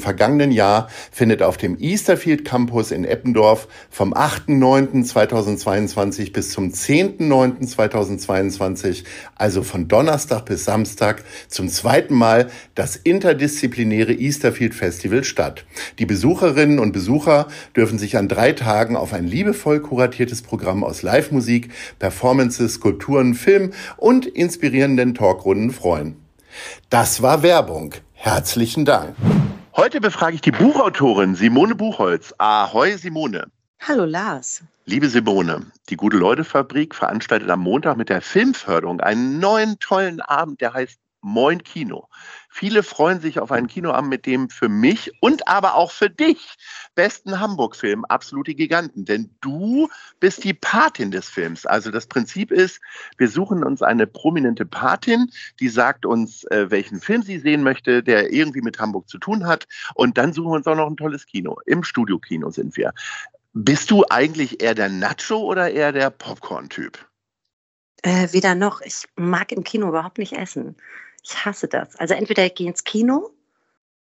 vergangenen Jahr findet auf dem Easterfield Campus in Eppendorf vom 8.9.2022 bis zum 10.9.2022, also von Donnerstag bis Samstag, zum zweiten Mal das interdisziplinäre Easterfield Festival statt. Die Besucherinnen und Besucher dürfen sich an drei Tagen auf ein liebevoll kuratiertes Programm aus Live-Musik, Performances, Skulpturen, Film und inspirierenden Talkrunden freuen. Das war Werbung. Herzlichen Dank. Heute befrage ich die Buchautorin Simone Buchholz. Ahoi, Simone. Hallo, Lars. Liebe Simone, die Gute-Leute-Fabrik veranstaltet am Montag mit der Filmförderung einen neuen tollen Abend, der heißt Moin Kino. Viele freuen sich auf einen Kinoabend mit dem für mich und aber auch für dich besten Hamburg-Film Absolute Giganten. Denn du bist die Patin des Films. Also das Prinzip ist, wir suchen uns eine prominente Patin, die sagt uns, äh, welchen Film sie sehen möchte, der irgendwie mit Hamburg zu tun hat. Und dann suchen wir uns auch noch ein tolles Kino. Im Studiokino sind wir. Bist du eigentlich eher der Nacho oder eher der Popcorn-Typ? Äh, weder noch. Ich mag im Kino überhaupt nicht essen. Ich hasse das. Also entweder ich gehe ins Kino,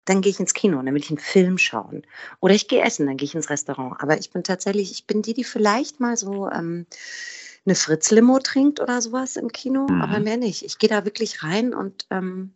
dann gehe ich ins Kino und dann will ich einen Film schauen. Oder ich gehe essen, dann gehe ich ins Restaurant. Aber ich bin tatsächlich, ich bin die, die vielleicht mal so ähm, eine Fritz-Limo trinkt oder sowas im Kino, mhm. aber mehr nicht. Ich gehe da wirklich rein und ähm,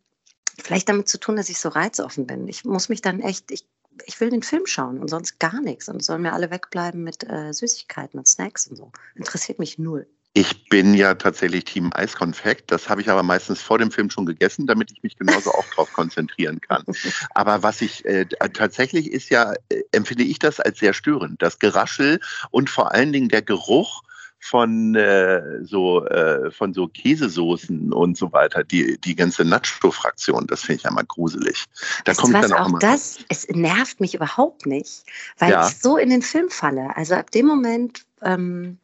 vielleicht damit zu tun, dass ich so reizoffen bin. Ich muss mich dann echt, ich, ich will den Film schauen und sonst gar nichts. Und es sollen mir alle wegbleiben mit äh, Süßigkeiten und Snacks und so. Interessiert mich null. Ich bin ja tatsächlich Team Eiskonfekt. Das habe ich aber meistens vor dem Film schon gegessen, damit ich mich genauso auch darauf konzentrieren kann. Aber was ich äh, tatsächlich ist ja, äh, empfinde ich das als sehr störend. Das Geraschel und vor allen Dingen der Geruch von äh, so äh, von so Käsesoßen und so weiter, die die ganze Nacho-Fraktion, das finde ich einmal gruselig. Da komme ich dann auch, auch das, es nervt mich überhaupt nicht, weil ja. ich so in den Film falle. Also ab dem Moment, ähm,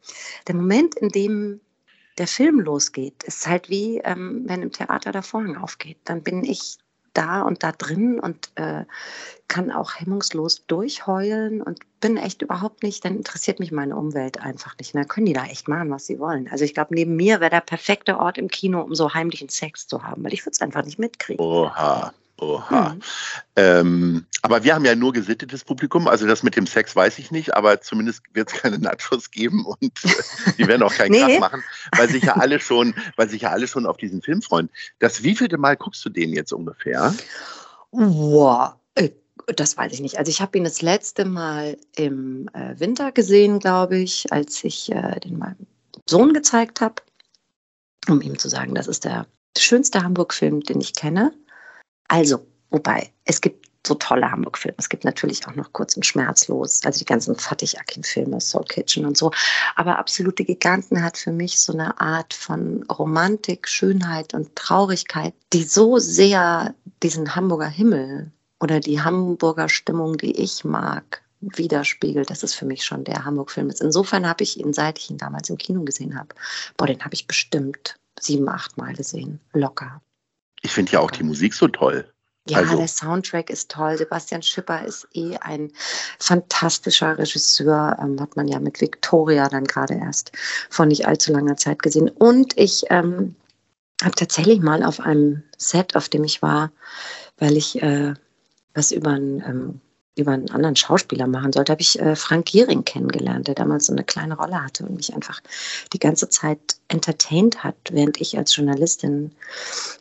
der Moment, in dem der Film losgeht, ist halt wie, ähm, wenn im Theater der Vorhang aufgeht. Dann bin ich da und da drin und äh, kann auch hemmungslos durchheulen und bin echt überhaupt nicht, dann interessiert mich meine Umwelt einfach nicht. Dann können die da echt machen, was sie wollen. Also ich glaube, neben mir wäre der perfekte Ort im Kino, um so heimlichen Sex zu haben, weil ich würde es einfach nicht mitkriegen. Oha. Oha. Mhm. Ähm, aber wir haben ja nur gesittetes Publikum, also das mit dem Sex weiß ich nicht, aber zumindest wird es keine Nachos geben und äh, die werden auch keinen nee. Krach machen, weil sich ja alle schon, weil sich ja alle schon auf diesen Film freuen. Das wievielte Mal guckst du den jetzt ungefähr? Wow. Äh, das weiß ich nicht. Also ich habe ihn das letzte Mal im äh, Winter gesehen, glaube ich, als ich äh, den meinem Sohn gezeigt habe, um ihm zu sagen, das ist der schönste Hamburg-Film, den ich kenne. Also, wobei, es gibt so tolle Hamburg-Filme. Es gibt natürlich auch noch kurz und schmerzlos, also die ganzen Fatih Akin-Filme, Soul Kitchen und so. Aber Absolute Giganten hat für mich so eine Art von Romantik, Schönheit und Traurigkeit, die so sehr diesen Hamburger Himmel oder die Hamburger Stimmung, die ich mag, widerspiegelt. Das ist für mich schon der Hamburg-Film. Insofern habe ich ihn, seit ich ihn damals im Kino gesehen habe, boah, den habe ich bestimmt sieben, acht Mal gesehen. Locker. Ich finde ja auch die Musik so toll. Ja, also. der Soundtrack ist toll. Sebastian Schipper ist eh ein fantastischer Regisseur. Ähm, hat man ja mit Victoria dann gerade erst vor nicht allzu langer Zeit gesehen. Und ich ähm, habe tatsächlich mal auf einem Set, auf dem ich war, weil ich äh, was über ein ähm, über einen anderen Schauspieler machen sollte, habe ich äh, Frank Giering kennengelernt, der damals so eine kleine Rolle hatte und mich einfach die ganze Zeit entertained hat, während ich als Journalistin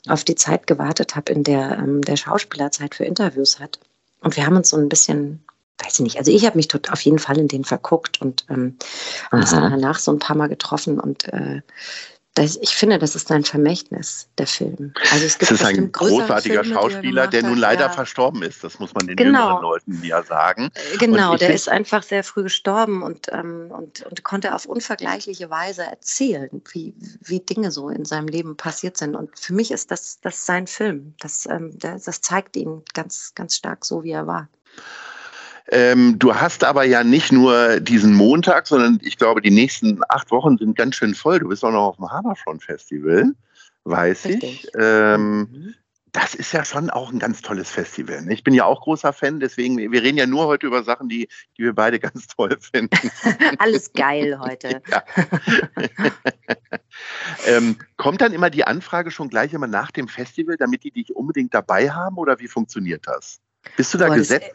auf die Zeit gewartet habe, in der ähm, der Schauspieler Zeit für Interviews hat. Und wir haben uns so ein bisschen, weiß ich nicht, also ich habe mich dort auf jeden Fall in den verguckt und ähm, uns danach so ein paar Mal getroffen und äh, das, ich finde, das ist ein Vermächtnis, der Film. Also es, gibt es ist ein großartiger Filme, Schauspieler, der nun leider hat, verstorben ist. Das muss man den genau. jüngeren Leuten ja sagen. Äh, genau, der ist einfach sehr früh gestorben und, ähm, und, und konnte auf unvergleichliche Weise erzählen, wie, wie Dinge so in seinem Leben passiert sind. Und für mich ist das, das sein Film. Das, ähm, das, das zeigt ihn ganz, ganz stark so, wie er war. Ähm, du hast aber ja nicht nur diesen Montag, sondern ich glaube, die nächsten acht Wochen sind ganz schön voll. Du bist auch noch auf dem Haberfront Festival, weiß Richtig. ich. Ähm, mhm. Das ist ja schon auch ein ganz tolles Festival. Ne? Ich bin ja auch großer Fan, deswegen, wir reden ja nur heute über Sachen, die, die wir beide ganz toll finden. Alles geil heute. ähm, kommt dann immer die Anfrage schon gleich immer nach dem Festival, damit die dich unbedingt dabei haben oder wie funktioniert das? Bist du da gesetzt?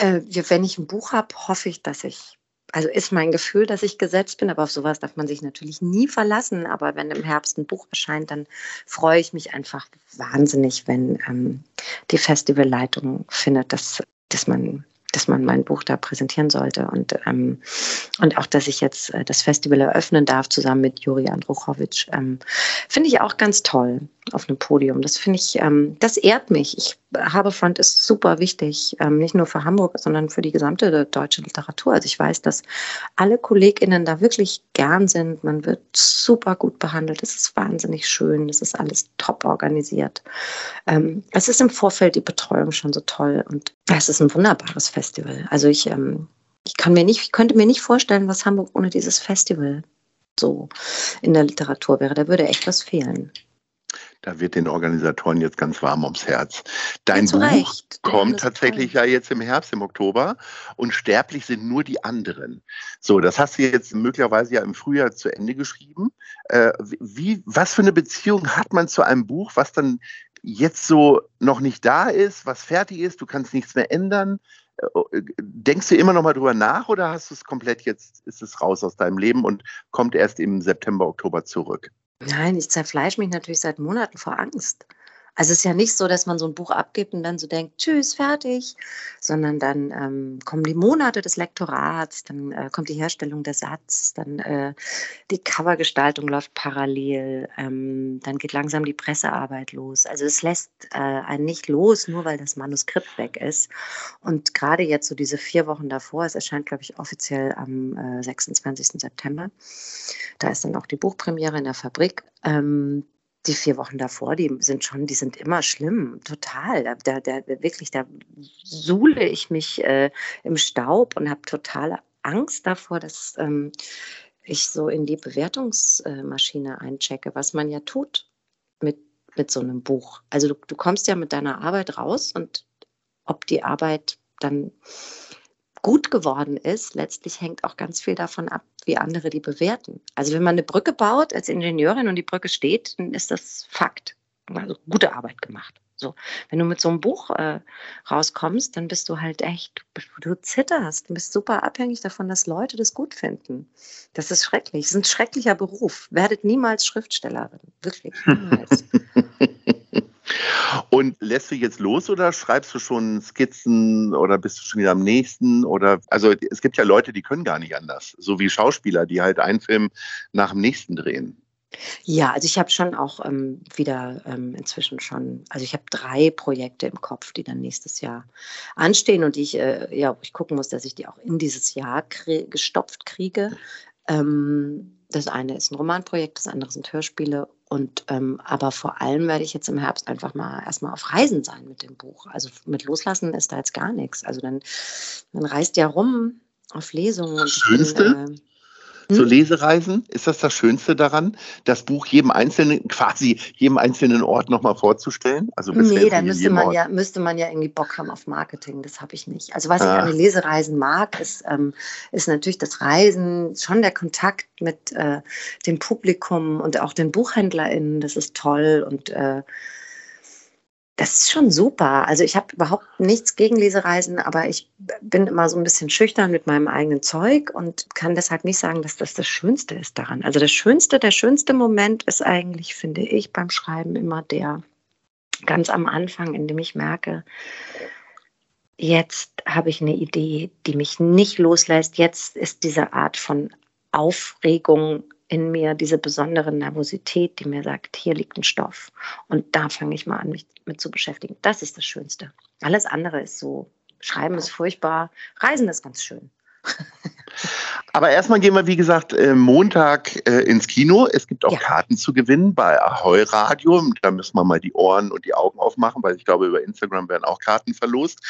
Äh, wenn ich ein Buch habe, hoffe ich, dass ich, also ist mein Gefühl, dass ich gesetzt bin, aber auf sowas darf man sich natürlich nie verlassen. Aber wenn im Herbst ein Buch erscheint, dann freue ich mich einfach wahnsinnig, wenn ähm, die Festivalleitung findet, dass, dass man dass man mein Buch da präsentieren sollte und, ähm, und auch, dass ich jetzt äh, das Festival eröffnen darf zusammen mit Juri Andruchowitsch, ähm, finde ich auch ganz toll auf einem Podium. Das finde ich, ähm, das ehrt mich. Ich Haberfront ist super wichtig, ähm, nicht nur für Hamburg, sondern für die gesamte deutsche Literatur. Also ich weiß, dass alle KollegInnen da wirklich gern sind. Man wird super gut behandelt. Es ist wahnsinnig schön. Es ist alles top organisiert. Ähm, es ist im Vorfeld die Betreuung schon so toll und es ist ein wunderbares Festival. Also ich, ähm, ich kann mir nicht, ich könnte mir nicht vorstellen, was Hamburg ohne dieses Festival so in der Literatur wäre. Da würde echt was fehlen. Da wird den Organisatoren jetzt ganz warm ums Herz. Dein Buch Recht. kommt tatsächlich ja jetzt im Herbst, im Oktober und sterblich sind nur die anderen. So, das hast du jetzt möglicherweise ja im Frühjahr zu Ende geschrieben. Äh, wie, was für eine Beziehung hat man zu einem Buch, was dann jetzt so noch nicht da ist, was fertig ist, du kannst nichts mehr ändern? Äh, denkst du immer noch mal drüber nach oder hast du es komplett jetzt, ist es raus aus deinem Leben und kommt erst im September, Oktober zurück? Nein, ich zerfleische mich natürlich seit Monaten vor Angst. Also es ist ja nicht so, dass man so ein Buch abgibt und dann so denkt, tschüss, fertig, sondern dann ähm, kommen die Monate des Lektorats, dann äh, kommt die Herstellung der Satz, dann äh, die Covergestaltung läuft parallel, ähm, dann geht langsam die Pressearbeit los. Also es lässt äh, einen nicht los, nur weil das Manuskript weg ist. Und gerade jetzt so diese vier Wochen davor, es erscheint, glaube ich, offiziell am 26. Äh, September, da ist dann auch die Buchpremiere in der Fabrik. Ähm, die vier Wochen davor, die sind schon, die sind immer schlimm, total. Da, da, wirklich, da suhle ich mich äh, im Staub und habe totale Angst davor, dass ähm, ich so in die Bewertungsmaschine einchecke, was man ja tut mit, mit so einem Buch. Also du, du kommst ja mit deiner Arbeit raus und ob die Arbeit dann gut geworden ist, letztlich hängt auch ganz viel davon ab, wie andere die bewerten. Also wenn man eine Brücke baut als Ingenieurin und die Brücke steht, dann ist das Fakt. Also gute Arbeit gemacht. So, wenn du mit so einem Buch äh, rauskommst, dann bist du halt echt, du zitterst, du bist super abhängig davon, dass Leute das gut finden. Das ist schrecklich. Das ist ein schrecklicher Beruf. Werdet niemals Schriftstellerin. Wirklich, niemals. Und lässt du jetzt los oder schreibst du schon Skizzen oder bist du schon wieder am nächsten? Oder also es gibt ja Leute, die können gar nicht anders, so wie Schauspieler, die halt einen Film nach dem nächsten drehen. Ja, also ich habe schon auch ähm, wieder ähm, inzwischen schon, also ich habe drei Projekte im Kopf, die dann nächstes Jahr anstehen und die ich, äh, ja, ich gucken muss, dass ich die auch in dieses Jahr krie gestopft kriege. Ähm, das eine ist ein Romanprojekt, das andere sind Hörspiele und ähm, aber vor allem werde ich jetzt im Herbst einfach mal erstmal auf Reisen sein mit dem Buch. Also mit Loslassen ist da jetzt gar nichts. Also dann, man reist ja rum auf Lesungen. Das Schönste? Bin, äh, so hm? Lesereisen, ist das das Schönste daran, das Buch jedem einzelnen, quasi jedem einzelnen Ort nochmal vorzustellen? Also nee, da müsste man, ja, müsste man ja irgendwie Bock haben auf Marketing, das habe ich nicht. Also was ah. ich an den Lesereisen mag, ist, ähm, ist natürlich das Reisen, schon der Kontakt mit äh, dem Publikum und auch den BuchhändlerInnen, das ist toll und äh, das ist schon super. Also ich habe überhaupt nichts gegen Lesereisen, aber ich bin immer so ein bisschen schüchtern mit meinem eigenen Zeug und kann deshalb nicht sagen, dass das das Schönste ist daran. Also das Schönste, der schönste Moment ist eigentlich, finde ich, beim Schreiben immer der ganz am Anfang, in dem ich merke, jetzt habe ich eine Idee, die mich nicht loslässt. Jetzt ist diese Art von Aufregung in mir diese besondere Nervosität, die mir sagt, hier liegt ein Stoff. Und da fange ich mal an, mich mit zu beschäftigen. Das ist das Schönste. Alles andere ist so, Schreiben ist furchtbar, Reisen ist ganz schön. Aber erstmal gehen wir, wie gesagt, äh, Montag äh, ins Kino. Es gibt auch ja. Karten zu gewinnen bei Ahoy Radio. Da müssen wir mal die Ohren und die Augen aufmachen, weil ich glaube, über Instagram werden auch Karten verlost.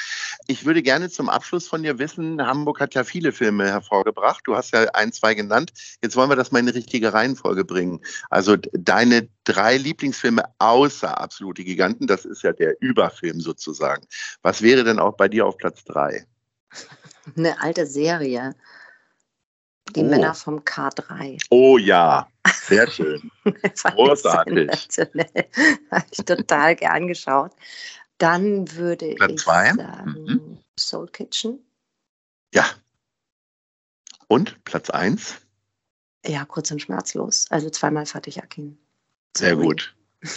Ich würde gerne zum Abschluss von dir wissen, Hamburg hat ja viele Filme hervorgebracht. Du hast ja ein, zwei genannt. Jetzt wollen wir das mal in die richtige Reihenfolge bringen. Also deine drei Lieblingsfilme außer Absolute Giganten, das ist ja der Überfilm sozusagen. Was wäre denn auch bei dir auf Platz drei? Eine alte Serie. Die oh. Männer vom K3. Oh ja, sehr schön. Großartig. Habe ich total gern geschaut. Dann würde Platz ich zwei. sagen mhm. Soul Kitchen. Ja. Und Platz eins? Ja, kurz und schmerzlos. Also zweimal Fatih Akin. Sehr gut.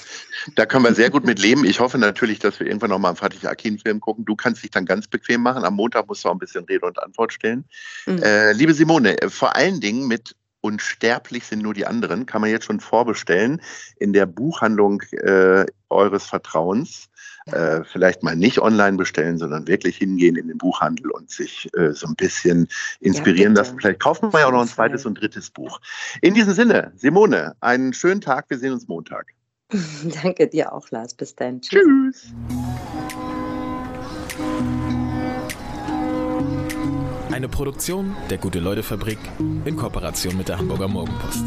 Da können wir sehr gut mit leben. Ich hoffe natürlich, dass wir irgendwann nochmal einen Fatih Akin-Film gucken. Du kannst dich dann ganz bequem machen. Am Montag musst du auch ein bisschen Rede und Antwort stellen. Mhm. Äh, liebe Simone, äh, vor allen Dingen mit Unsterblich sind nur die anderen, kann man jetzt schon vorbestellen in der Buchhandlung äh, eures Vertrauens. Äh, vielleicht mal nicht online bestellen, sondern wirklich hingehen in den Buchhandel und sich äh, so ein bisschen inspirieren ja, lassen. Vielleicht kaufen wir ja auch noch ein zweites und drittes Buch. In diesem Sinne, Simone, einen schönen Tag. Wir sehen uns Montag. Danke dir auch, Lars. Bis dann. Tschüss. Tschüss. Eine Produktion der Gute-Leute-Fabrik in Kooperation mit der Hamburger Morgenpost.